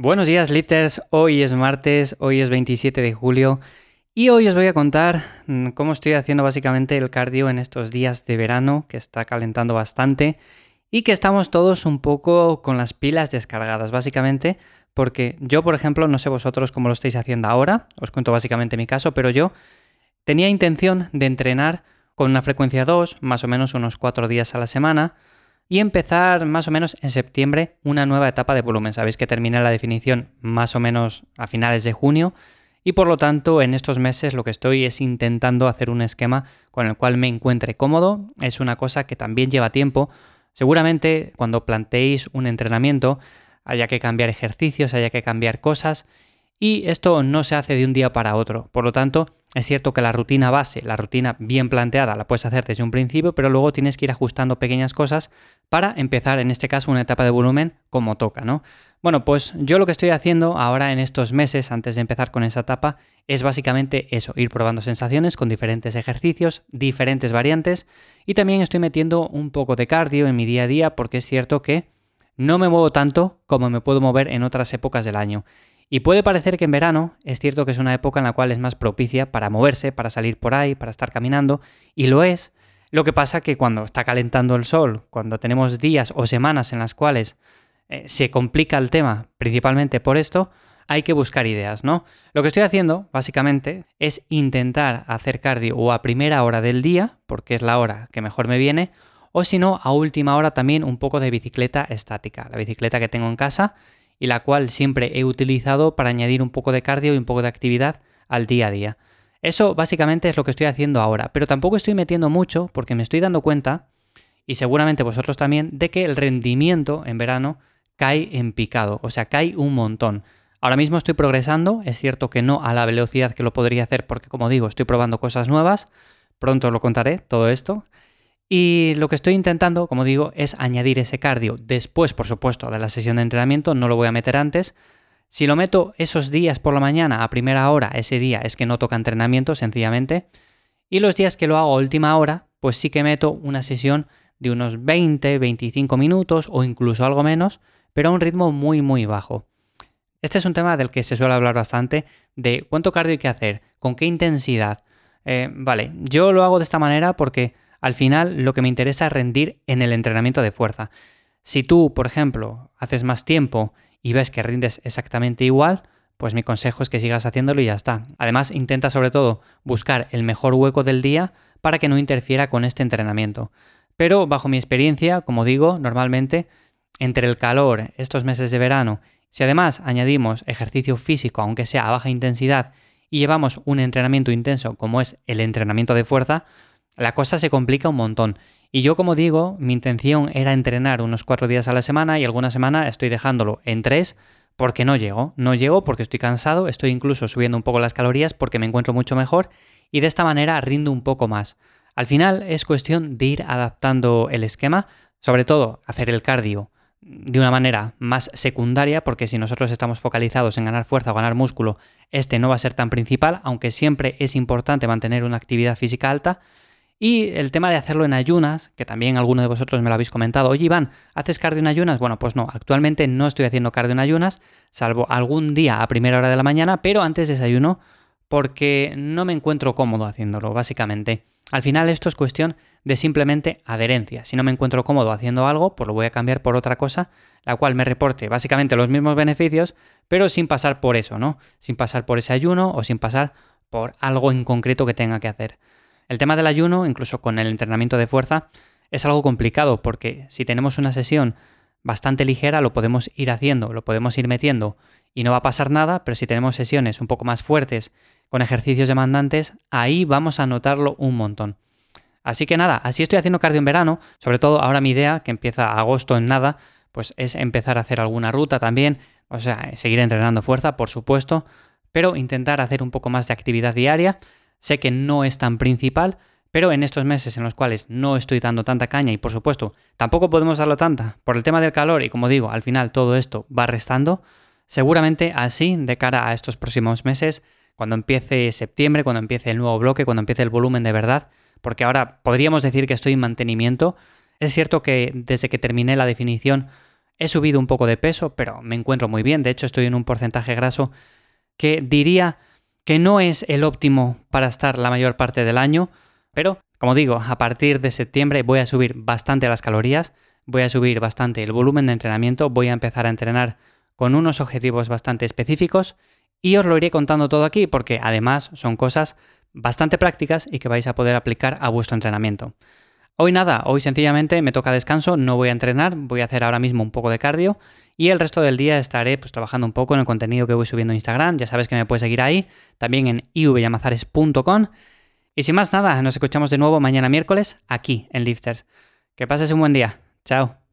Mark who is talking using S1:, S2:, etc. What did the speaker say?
S1: Buenos días, lifters. Hoy es martes, hoy es 27 de julio y hoy os voy a contar mm, cómo estoy haciendo básicamente el cardio en estos días de verano que está calentando bastante y que estamos todos un poco con las pilas descargadas, básicamente porque yo, por ejemplo, no sé vosotros cómo lo estáis haciendo ahora, os cuento básicamente mi caso, pero yo tenía intención de entrenar con una frecuencia 2, más o menos unos 4 días a la semana, y empezar más o menos en septiembre una nueva etapa de volumen. Sabéis que terminé la definición más o menos a finales de junio y por lo tanto en estos meses lo que estoy es intentando hacer un esquema con el cual me encuentre cómodo. Es una cosa que también lleva tiempo. Seguramente cuando planteéis un entrenamiento haya que cambiar ejercicios, haya que cambiar cosas y esto no se hace de un día para otro. Por lo tanto, es cierto que la rutina base, la rutina bien planteada, la puedes hacer desde un principio, pero luego tienes que ir ajustando pequeñas cosas para empezar, en este caso, una etapa de volumen como toca, ¿no? Bueno, pues yo lo que estoy haciendo ahora en estos meses, antes de empezar con esa etapa, es básicamente eso, ir probando sensaciones con diferentes ejercicios, diferentes variantes, y también estoy metiendo un poco de cardio en mi día a día, porque es cierto que no me muevo tanto como me puedo mover en otras épocas del año. Y puede parecer que en verano es cierto que es una época en la cual es más propicia para moverse, para salir por ahí, para estar caminando, y lo es. Lo que pasa que cuando está calentando el sol, cuando tenemos días o semanas en las cuales eh, se complica el tema, principalmente por esto, hay que buscar ideas, ¿no? Lo que estoy haciendo, básicamente, es intentar hacer cardio o a primera hora del día, porque es la hora que mejor me viene, o si no, a última hora también un poco de bicicleta estática, la bicicleta que tengo en casa y la cual siempre he utilizado para añadir un poco de cardio y un poco de actividad al día a día. Eso básicamente es lo que estoy haciendo ahora, pero tampoco estoy metiendo mucho porque me estoy dando cuenta, y seguramente vosotros también, de que el rendimiento en verano cae en picado, o sea, cae un montón. Ahora mismo estoy progresando, es cierto que no a la velocidad que lo podría hacer porque como digo, estoy probando cosas nuevas, pronto os lo contaré todo esto, y lo que estoy intentando, como digo, es añadir ese cardio después, por supuesto, de la sesión de entrenamiento, no lo voy a meter antes. Si lo meto esos días por la mañana a primera hora, ese día es que no toca entrenamiento, sencillamente. Y los días que lo hago a última hora, pues sí que meto una sesión de unos 20, 25 minutos o incluso algo menos, pero a un ritmo muy, muy bajo. Este es un tema del que se suele hablar bastante, de cuánto cardio hay que hacer, con qué intensidad. Eh, vale, yo lo hago de esta manera porque al final lo que me interesa es rendir en el entrenamiento de fuerza. Si tú, por ejemplo, haces más tiempo y ves que rindes exactamente igual, pues mi consejo es que sigas haciéndolo y ya está. Además, intenta sobre todo buscar el mejor hueco del día para que no interfiera con este entrenamiento. Pero bajo mi experiencia, como digo, normalmente entre el calor, estos meses de verano, si además añadimos ejercicio físico, aunque sea a baja intensidad, y llevamos un entrenamiento intenso como es el entrenamiento de fuerza, la cosa se complica un montón. Y yo, como digo, mi intención era entrenar unos cuatro días a la semana y alguna semana estoy dejándolo en tres porque no llego. No llego porque estoy cansado, estoy incluso subiendo un poco las calorías porque me encuentro mucho mejor y de esta manera rindo un poco más. Al final es cuestión de ir adaptando el esquema, sobre todo hacer el cardio de una manera más secundaria, porque si nosotros estamos focalizados en ganar fuerza o ganar músculo, este no va a ser tan principal, aunque siempre es importante mantener una actividad física alta, y el tema de hacerlo en ayunas, que también alguno de vosotros me lo habéis comentado. Oye, Iván, ¿haces cardio en ayunas? Bueno, pues no, actualmente no estoy haciendo cardio en ayunas, salvo algún día a primera hora de la mañana, pero antes desayuno porque no me encuentro cómodo haciéndolo, básicamente. Al final esto es cuestión de simplemente adherencia. Si no me encuentro cómodo haciendo algo, pues lo voy a cambiar por otra cosa, la cual me reporte básicamente los mismos beneficios, pero sin pasar por eso, ¿no? Sin pasar por ese ayuno o sin pasar por algo en concreto que tenga que hacer. El tema del ayuno, incluso con el entrenamiento de fuerza, es algo complicado porque si tenemos una sesión bastante ligera lo podemos ir haciendo, lo podemos ir metiendo y no va a pasar nada, pero si tenemos sesiones un poco más fuertes con ejercicios demandantes, ahí vamos a notarlo un montón. Así que nada, así estoy haciendo cardio en verano, sobre todo ahora mi idea, que empieza agosto en nada, pues es empezar a hacer alguna ruta también, o sea, seguir entrenando fuerza, por supuesto, pero intentar hacer un poco más de actividad diaria Sé que no es tan principal, pero en estos meses en los cuales no estoy dando tanta caña y por supuesto tampoco podemos darlo tanta por el tema del calor y como digo, al final todo esto va restando, seguramente así de cara a estos próximos meses, cuando empiece septiembre, cuando empiece el nuevo bloque, cuando empiece el volumen de verdad, porque ahora podríamos decir que estoy en mantenimiento, es cierto que desde que terminé la definición He subido un poco de peso, pero me encuentro muy bien. De hecho, estoy en un porcentaje graso que diría que no es el óptimo para estar la mayor parte del año, pero como digo, a partir de septiembre voy a subir bastante las calorías, voy a subir bastante el volumen de entrenamiento, voy a empezar a entrenar con unos objetivos bastante específicos y os lo iré contando todo aquí porque además son cosas bastante prácticas y que vais a poder aplicar a vuestro entrenamiento. Hoy nada, hoy sencillamente me toca descanso, no voy a entrenar, voy a hacer ahora mismo un poco de cardio y el resto del día estaré pues, trabajando un poco en el contenido que voy subiendo en Instagram, ya sabes que me puedes seguir ahí, también en ivyamazares.com. Y sin más nada, nos escuchamos de nuevo mañana miércoles aquí en Lifters. Que pases un buen día. Chao.